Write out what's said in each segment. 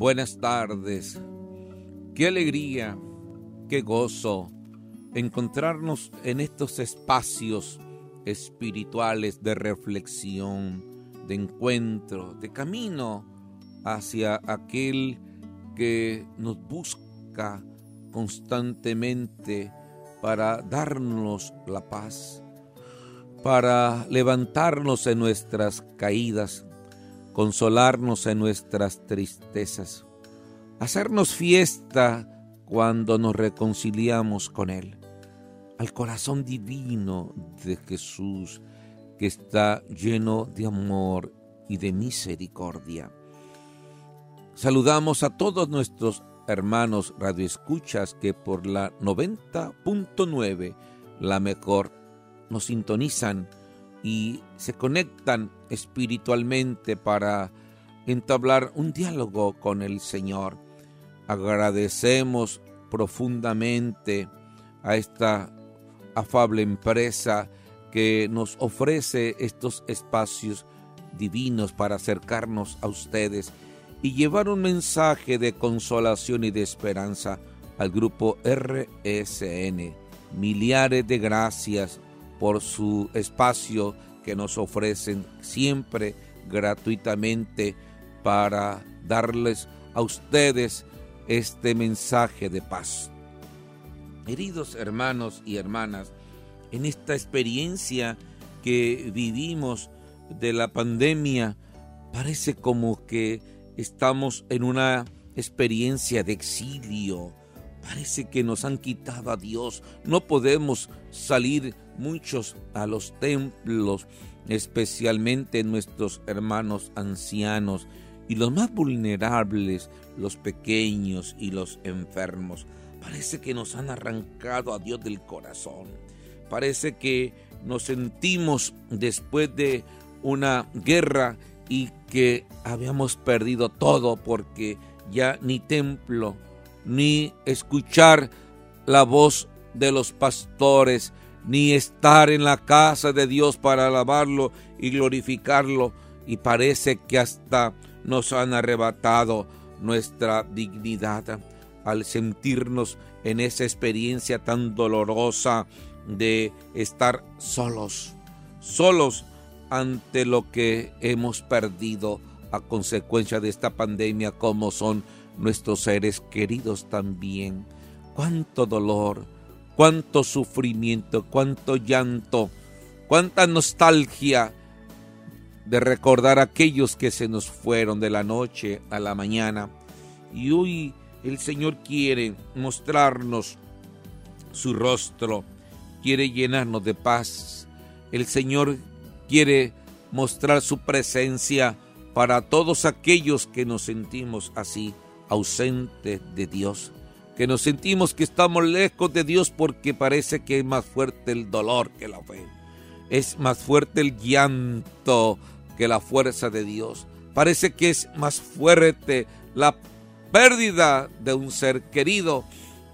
buenas tardes. Qué alegría, qué gozo encontrarnos en estos espacios espirituales de reflexión, de encuentro, de camino hacia aquel que nos busca constantemente para darnos la paz, para levantarnos en nuestras caídas, consolarnos en nuestras tristezas, hacernos fiesta cuando nos reconciliamos con Él, al corazón divino de Jesús que está lleno de amor y de misericordia. Saludamos a todos nuestros hermanos radioescuchas que por la 90.9, la mejor, nos sintonizan y se conectan espiritualmente para entablar un diálogo con el Señor. Agradecemos profundamente a esta afable empresa que nos ofrece estos espacios divinos para acercarnos a ustedes y llevar un mensaje de consolación y de esperanza al grupo RSN. Miliares de gracias por su espacio que nos ofrecen siempre gratuitamente para darles a ustedes este mensaje de paz. Queridos hermanos y hermanas, en esta experiencia que vivimos de la pandemia, parece como que estamos en una experiencia de exilio. Parece que nos han quitado a Dios. No podemos salir muchos a los templos, especialmente nuestros hermanos ancianos y los más vulnerables, los pequeños y los enfermos. Parece que nos han arrancado a Dios del corazón. Parece que nos sentimos después de una guerra y que habíamos perdido todo porque ya ni templo, ni escuchar la voz de los pastores, ni estar en la casa de Dios para alabarlo y glorificarlo. Y parece que hasta nos han arrebatado nuestra dignidad al sentirnos en esa experiencia tan dolorosa de estar solos, solos ante lo que hemos perdido a consecuencia de esta pandemia, como son nuestros seres queridos también. Cuánto dolor, cuánto sufrimiento, cuánto llanto, cuánta nostalgia de recordar a aquellos que se nos fueron de la noche a la mañana. Y hoy el Señor quiere mostrarnos su rostro, quiere llenarnos de paz. El Señor quiere mostrar su presencia para todos aquellos que nos sentimos así, ausentes de Dios, que nos sentimos que estamos lejos de Dios porque parece que es más fuerte el dolor que la fe, es más fuerte el llanto que la fuerza de Dios, parece que es más fuerte la pérdida de un ser querido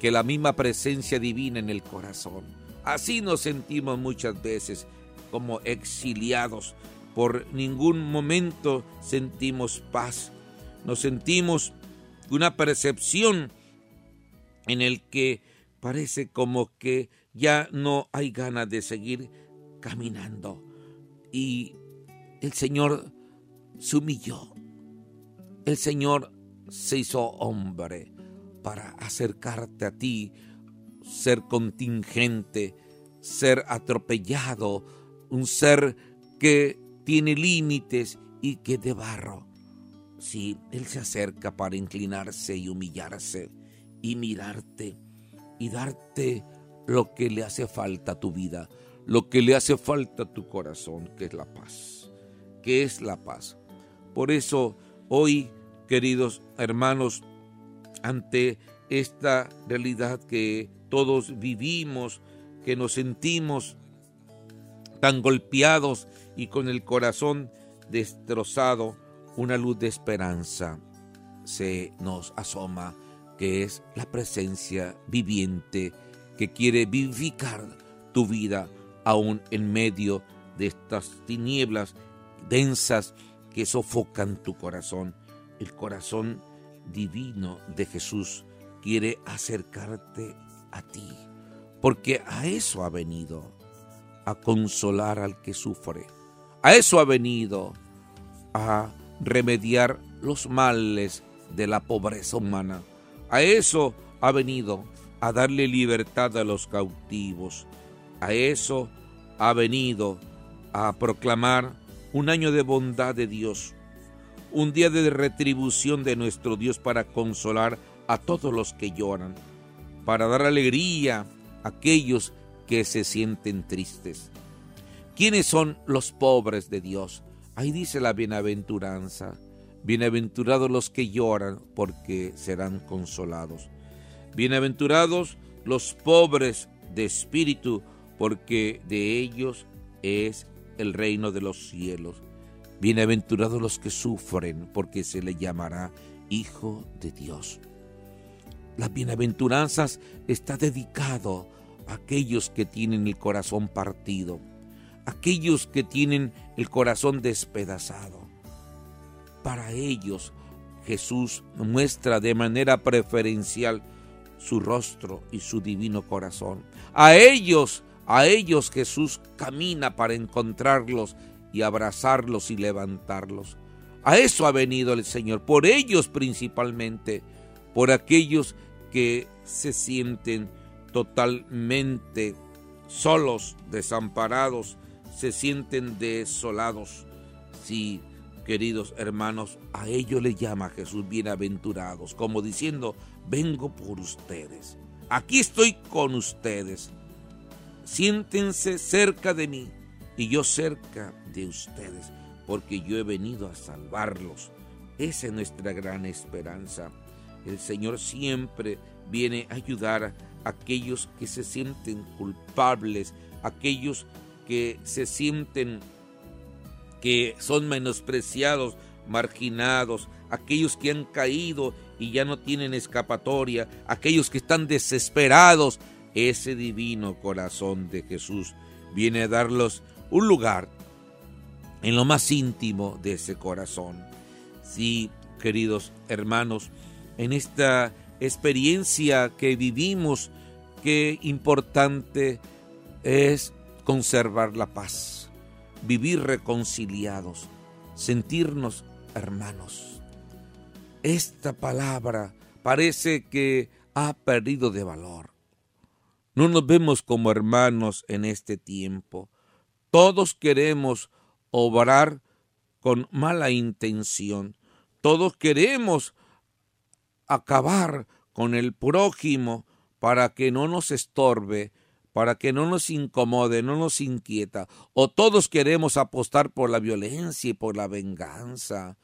que la misma presencia divina en el corazón. Así nos sentimos muchas veces como exiliados. Por ningún momento sentimos paz. Nos sentimos una percepción en el que parece como que ya no hay ganas de seguir caminando. Y el Señor se humilló. El Señor se hizo hombre para acercarte a ti, ser contingente, ser atropellado, un ser que tiene límites y que de barro. Si Él se acerca para inclinarse y humillarse y mirarte y darte lo que le hace falta a tu vida, lo que le hace falta a tu corazón, que es la paz, que es la paz. Por eso hoy, queridos hermanos, ante esta realidad que todos vivimos, que nos sentimos tan golpeados y con el corazón destrozado, una luz de esperanza se nos asoma, que es la presencia viviente que quiere vivificar tu vida aún en medio de estas tinieblas densas que sofocan tu corazón. El corazón divino de Jesús quiere acercarte a ti, porque a eso ha venido, a consolar al que sufre. A eso ha venido, a remediar los males de la pobreza humana. A eso ha venido, a darle libertad a los cautivos. A eso ha venido, a proclamar un año de bondad de Dios, un día de retribución de nuestro Dios para consolar a todos los que lloran, para dar alegría a aquellos que se sienten tristes. ¿Quiénes son los pobres de Dios? Ahí dice la bienaventuranza. Bienaventurados los que lloran porque serán consolados. Bienaventurados los pobres de espíritu porque de ellos es el reino de los cielos. Bienaventurados los que sufren porque se le llamará Hijo de Dios. Las bienaventuranzas está dedicado a aquellos que tienen el corazón partido, aquellos que tienen el corazón despedazado. Para ellos Jesús muestra de manera preferencial su rostro y su divino corazón. A ellos, a ellos Jesús camina para encontrarlos y abrazarlos y levantarlos. A eso ha venido el Señor, por ellos principalmente por aquellos que se sienten totalmente solos, desamparados, se sienten desolados. Sí, queridos hermanos, a ellos le llama Jesús bienaventurados, como diciendo, vengo por ustedes, aquí estoy con ustedes, siéntense cerca de mí y yo cerca de ustedes, porque yo he venido a salvarlos. Esa es nuestra gran esperanza. El Señor siempre viene a ayudar a aquellos que se sienten culpables, aquellos que se sienten que son menospreciados, marginados, aquellos que han caído y ya no tienen escapatoria, aquellos que están desesperados. Ese divino corazón de Jesús viene a darlos un lugar en lo más íntimo de ese corazón. Sí, queridos hermanos, en esta experiencia que vivimos, qué importante es conservar la paz, vivir reconciliados, sentirnos hermanos. Esta palabra parece que ha perdido de valor. No nos vemos como hermanos en este tiempo. Todos queremos obrar con mala intención. Todos queremos acabar con el prójimo para que no nos estorbe, para que no nos incomode, no nos inquieta. O todos queremos apostar por la violencia y por la venganza,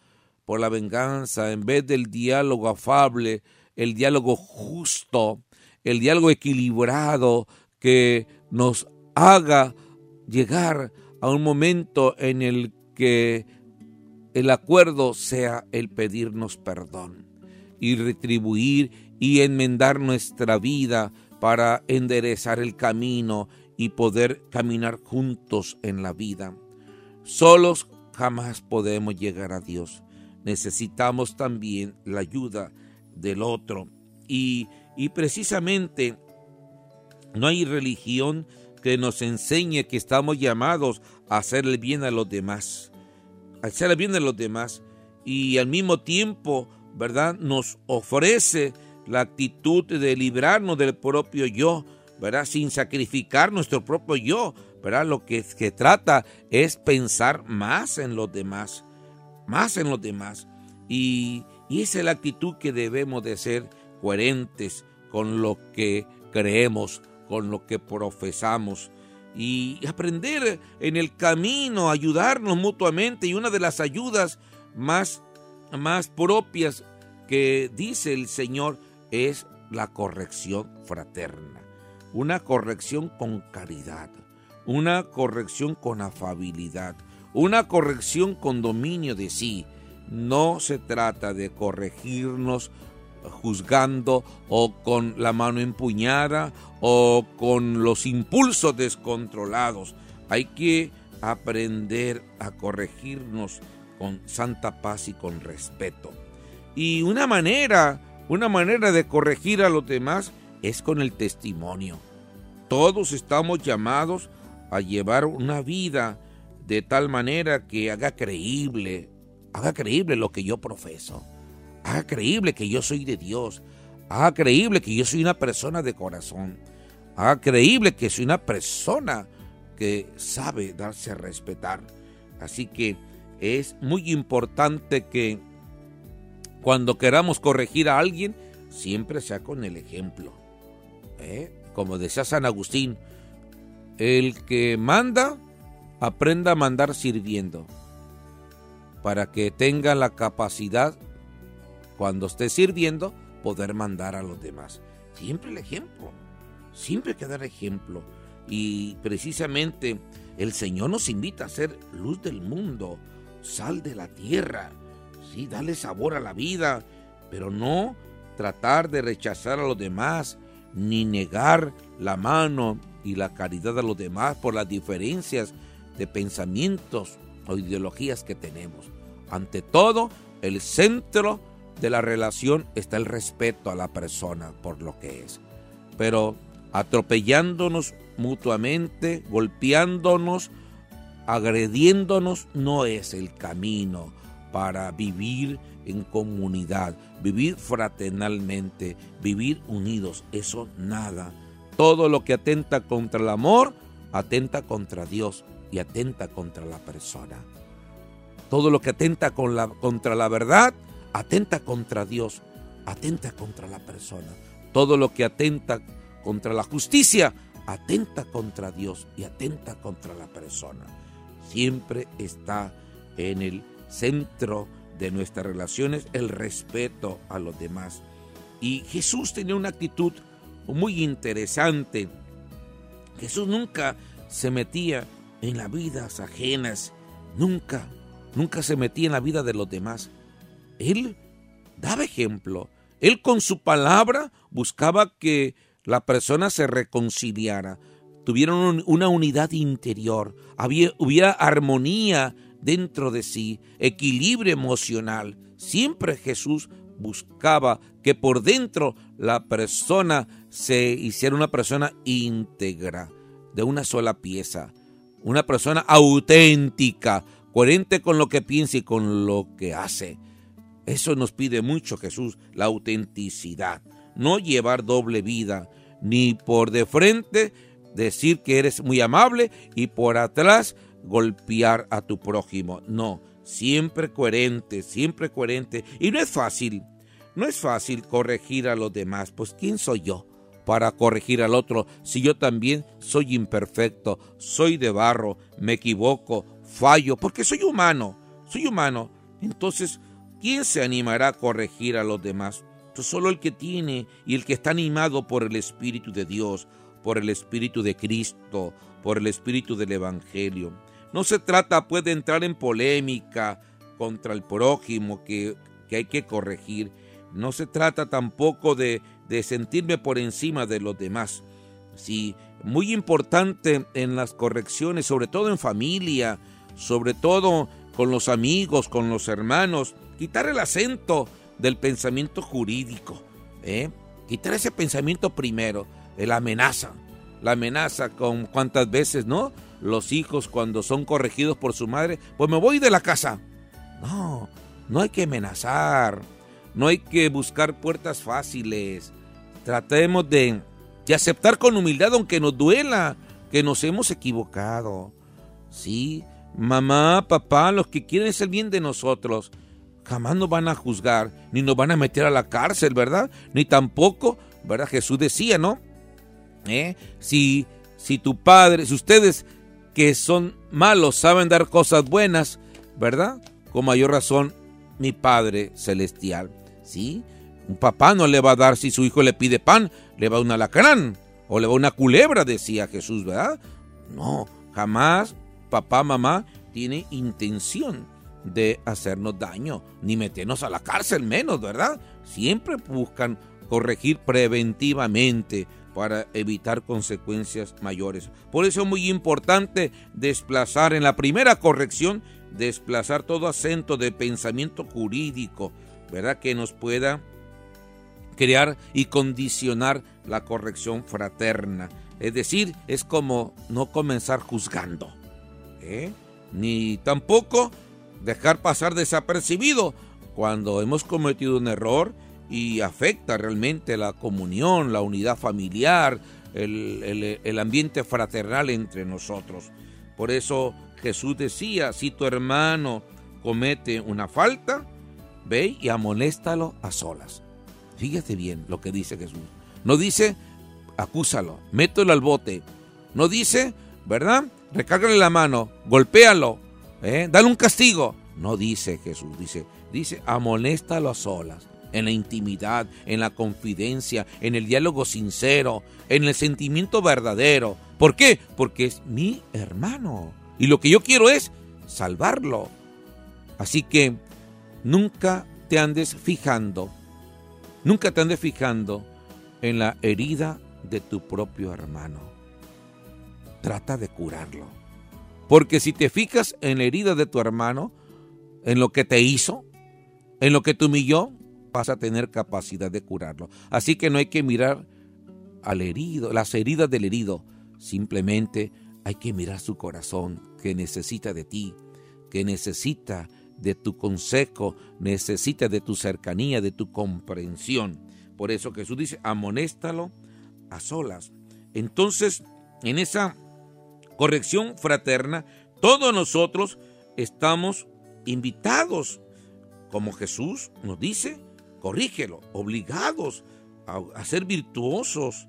por la venganza, en vez del diálogo afable, el diálogo justo, el diálogo equilibrado que nos haga llegar a un momento en el que el acuerdo sea el pedirnos perdón y retribuir y enmendar nuestra vida para enderezar el camino y poder caminar juntos en la vida. Solos jamás podemos llegar a Dios. Necesitamos también la ayuda del otro. Y, y precisamente no hay religión que nos enseñe que estamos llamados a hacerle bien a los demás. Hacerle bien a los demás. Y al mismo tiempo ¿verdad? Nos ofrece la actitud de librarnos del propio yo, ¿verdad? Sin sacrificar nuestro propio yo, ¿verdad? Lo que, que trata es pensar más en los demás, más en los demás. Y, y esa es la actitud que debemos de ser coherentes con lo que creemos, con lo que profesamos y aprender en el camino, ayudarnos mutuamente. Y una de las ayudas más más propias que dice el Señor es la corrección fraterna, una corrección con caridad, una corrección con afabilidad, una corrección con dominio de sí. No se trata de corregirnos juzgando o con la mano empuñada o con los impulsos descontrolados. Hay que aprender a corregirnos con santa paz y con respeto. Y una manera, una manera de corregir a los demás es con el testimonio. Todos estamos llamados a llevar una vida de tal manera que haga creíble, haga creíble lo que yo profeso, haga creíble que yo soy de Dios, haga creíble que yo soy una persona de corazón, haga creíble que soy una persona que sabe darse a respetar. Así que es muy importante que cuando queramos corregir a alguien, siempre sea con el ejemplo. ¿eh? Como decía San Agustín, el que manda, aprenda a mandar sirviendo, para que tenga la capacidad, cuando esté sirviendo, poder mandar a los demás. Siempre el ejemplo, siempre hay que dar ejemplo. Y precisamente el Señor nos invita a ser luz del mundo, sal de la tierra, sí, dale sabor a la vida, pero no tratar de rechazar a los demás, ni negar la mano y la caridad a los demás por las diferencias de pensamientos o ideologías que tenemos. Ante todo, el centro de la relación está el respeto a la persona por lo que es. Pero atropellándonos mutuamente, golpeándonos, agrediéndonos, no es el camino para vivir en comunidad, vivir fraternalmente, vivir unidos. Eso nada. Todo lo que atenta contra el amor, atenta contra Dios y atenta contra la persona. Todo lo que atenta contra la verdad, atenta contra Dios, atenta contra la persona. Todo lo que atenta contra la justicia, atenta contra Dios y atenta contra la persona. Siempre está en el centro de nuestras relaciones el respeto a los demás. Y Jesús tenía una actitud muy interesante. Jesús nunca se metía en las vidas ajenas, nunca, nunca se metía en la vida de los demás. Él daba ejemplo. Él con su palabra buscaba que la persona se reconciliara, tuvieron una unidad interior, había, hubiera armonía dentro de sí, equilibrio emocional. Siempre Jesús buscaba que por dentro la persona se hiciera una persona íntegra, de una sola pieza, una persona auténtica, coherente con lo que piensa y con lo que hace. Eso nos pide mucho Jesús, la autenticidad, no llevar doble vida, ni por de frente decir que eres muy amable y por atrás golpear a tu prójimo. No, siempre coherente, siempre coherente. Y no es fácil, no es fácil corregir a los demás. Pues ¿quién soy yo para corregir al otro si yo también soy imperfecto, soy de barro, me equivoco, fallo, porque soy humano, soy humano. Entonces, ¿quién se animará a corregir a los demás? Pues solo el que tiene y el que está animado por el Espíritu de Dios, por el Espíritu de Cristo, por el Espíritu del Evangelio. No se trata pues de entrar en polémica contra el prójimo que, hay que corregir. No se trata tampoco de, de sentirme por encima de los demás. Sí, muy importante en las correcciones, sobre todo en familia, sobre todo con los amigos, con los hermanos, quitar el acento del pensamiento jurídico, ¿eh? quitar ese pensamiento primero, la amenaza, la amenaza con cuántas veces, ¿no? Los hijos cuando son corregidos por su madre, pues me voy de la casa. No, no hay que amenazar, no hay que buscar puertas fáciles. Tratemos de, de aceptar con humildad aunque nos duela que nos hemos equivocado. Sí, mamá, papá, los que quieren es el bien de nosotros, jamás nos van a juzgar, ni nos van a meter a la cárcel, ¿verdad? Ni tampoco, ¿verdad? Jesús decía, ¿no? ¿Eh? Si, si tu padre, si ustedes que son malos saben dar cosas buenas, ¿verdad? Con mayor razón, mi Padre Celestial. ¿Sí? Un papá no le va a dar si su hijo le pide pan, le va un alacrán o le va una culebra, decía Jesús, ¿verdad? No, jamás papá, mamá tiene intención de hacernos daño, ni meternos a la cárcel menos, ¿verdad? Siempre buscan corregir preventivamente, para evitar consecuencias mayores. Por eso es muy importante desplazar en la primera corrección, desplazar todo acento de pensamiento jurídico, ¿verdad? Que nos pueda crear y condicionar la corrección fraterna. Es decir, es como no comenzar juzgando, ¿eh? ni tampoco dejar pasar desapercibido cuando hemos cometido un error y afecta realmente la comunión, la unidad familiar, el, el ambiente fraternal entre nosotros. Por eso Jesús decía, si tu hermano comete una falta, ve y amonéstalo a solas. Fíjate bien lo que dice Jesús. No dice, acúsalo, mételo al bote. No dice, ¿verdad? Recárgale la mano, golpéalo, ¿eh? dale un castigo. No dice Jesús, dice, dice, amonéstalo a solas, en la intimidad, en la confidencia, en el diálogo sincero, en el sentimiento verdadero. ¿Por qué? Porque es mi hermano. Y lo que yo quiero es salvarlo. Así que nunca te andes fijando, nunca te andes fijando en la herida de tu propio hermano. Trata de curarlo. Porque si te fijas en la herida de tu hermano, en lo que te hizo, en lo que te humilló, vas a tener capacidad de curarlo. Así que no hay que mirar al herido, las heridas del herido. Simplemente hay que mirar su corazón que necesita de ti, que necesita de tu consejo, necesita de tu cercanía, de tu comprensión. Por eso Jesús dice, amonéstalo a solas. Entonces, en esa corrección fraterna, todos nosotros estamos invitados, como Jesús nos dice, corrígelo, obligados a, ser virtuosos,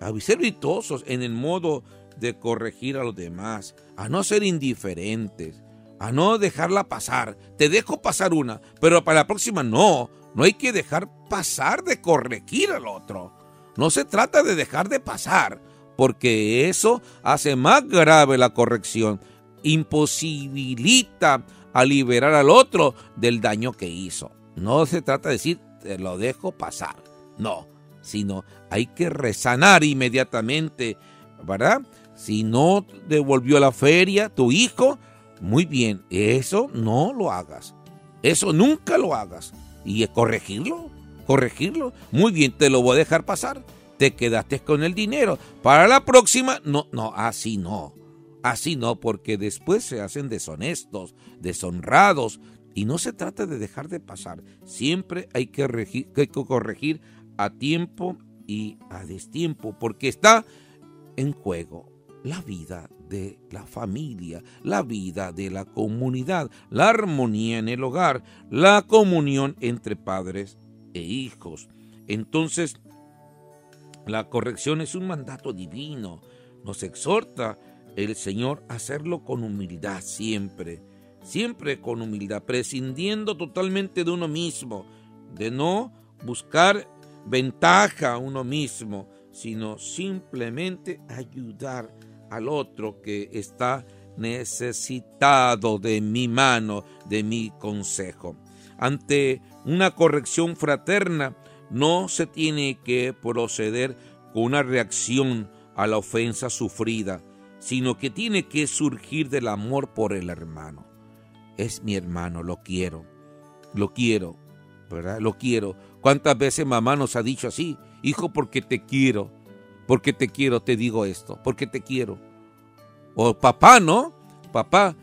a ser virtuosos en el modo de corregir a los demás, a no ser indiferentes, a no dejarla pasar. Te dejo pasar una, pero para la próxima no. No hay que dejar pasar de corregir al otro. No se trata de dejar de pasar, porque eso hace más grave la corrección. Imposibilita a liberar al otro del daño que hizo. No se trata de decir, te lo dejo pasar. No, sino hay que resanar inmediatamente, ¿verdad? Si no devolvió la feria tu hijo, muy bien, eso no lo hagas. Eso nunca lo hagas. Y corregirlo, corregirlo. Muy bien, te lo voy a dejar pasar. Te quedaste con el dinero. Para la próxima, no, no, así no. Así no, porque después se hacen deshonestos, deshonrados. Y no se trata de dejar de pasar. Siempre hay que, hay que corregir a tiempo y a destiempo, porque está en juego la vida de la familia, la vida de la comunidad, la armonía en el hogar, la comunión entre padres e hijos. Entonces, la corrección es un mandato divino. Nos exhorta el Señor a hacerlo con humildad siempre, siempre con humildad, prescindiendo totalmente de uno mismo, de no buscar ventaja a uno mismo, sino simplemente ayudar al otro que está necesitado de mi mano, de mi consejo. Ante una corrección fraterna, no se tiene que proceder con una reacción a la ofensa sufrida, sino que tiene que surgir del amor por el hermano. Es mi hermano, lo quiero, lo quiero, ¿verdad? Lo quiero. ¿Cuántas veces mamá nos ha dicho así? Hijo, porque te quiero porque te quiero, te digo esto, porque te quiero. O papá, ¿no? Papá,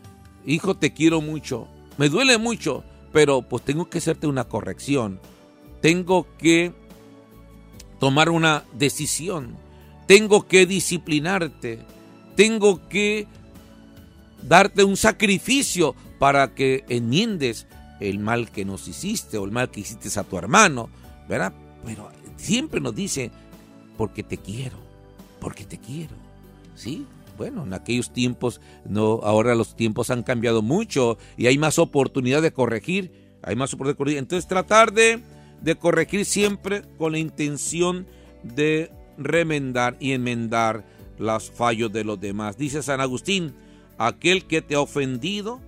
hijo, te quiero mucho, me duele mucho, pero pues tengo que hacerte una corrección, tengo que tomar una decisión, tengo que disciplinarte, tengo que darte un sacrificio para que enmiendes el mal que nos hiciste o el mal que hiciste a tu hermano, ¿verdad? Pero siempre nos dice, porque te quiero, porque te quiero. ¿Sí? Bueno, en aquellos tiempos, no, ahora los tiempos han cambiado mucho y hay más oportunidad de corregir, hay más oportunidad de corregir. Entonces tratar de, de corregir siempre con la intención de remendar y enmendar los fallos de los demás. Dice San Agustín, aquel que te ha ofendido,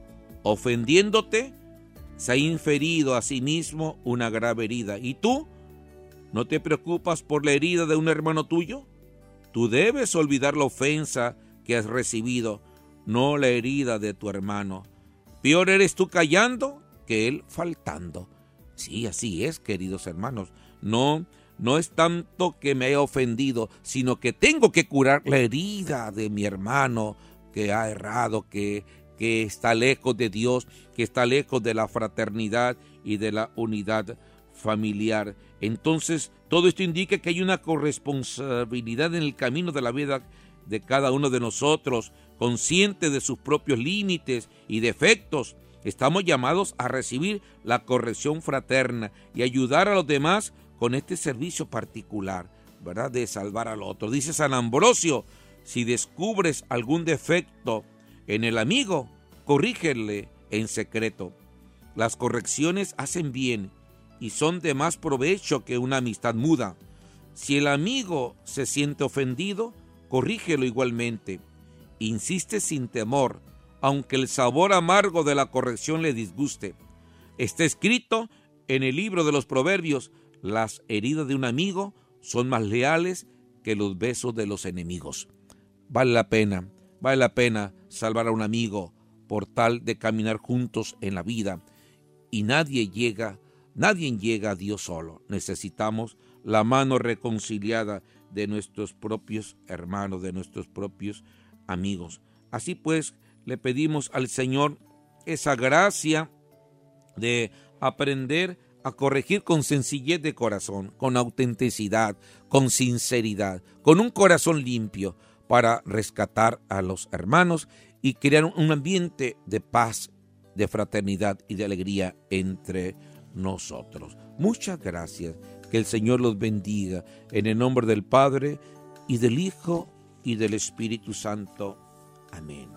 ofendiéndote, se ha inferido a sí mismo una grave herida. Y tú, ¿No te preocupas por la herida de un hermano tuyo? Tú debes olvidar la ofensa que has recibido, no la herida de tu hermano. Peor eres tú callando que él faltando. Sí, así es, queridos hermanos. No, no es tanto que me haya ofendido, sino que tengo que curar la herida de mi hermano que ha errado, que, que está lejos de Dios, que está lejos de la fraternidad y de la unidad familiar. Entonces, todo esto indica que hay una corresponsabilidad en el camino de la vida de cada uno de nosotros, consciente de sus propios límites y defectos. Estamos llamados a recibir la corrección fraterna y ayudar a los demás con este servicio particular, ¿verdad? De salvar al otro. Dice San Ambrosio, si descubres algún defecto en el amigo, corrígele en secreto. Las correcciones hacen bien y son de más provecho que una amistad muda. Si el amigo se siente ofendido, corrígelo igualmente. Insiste sin temor, aunque el sabor amargo de la corrección le disguste. Está escrito en el libro de los Proverbios, las heridas de un amigo son más leales que los besos de los enemigos. Vale la pena, vale la pena salvar a un amigo por tal de caminar juntos en la vida. Y nadie llega, nadie llega a Dios solo. Necesitamos la mano reconciliada de nuestros propios hermanos, de nuestros propios amigos. Así pues, le pedimos al Señor esa gracia de aprender a corregir con sencillez de corazón, con autenticidad, con sinceridad, con un corazón limpio, para rescatar a los hermanos y crear un ambiente de paz, de fraternidad y de alegría entre nosotros. Muchas gracias. Que el Señor los bendiga en el nombre del Padre y del Hijo y del Espíritu Santo. Amén.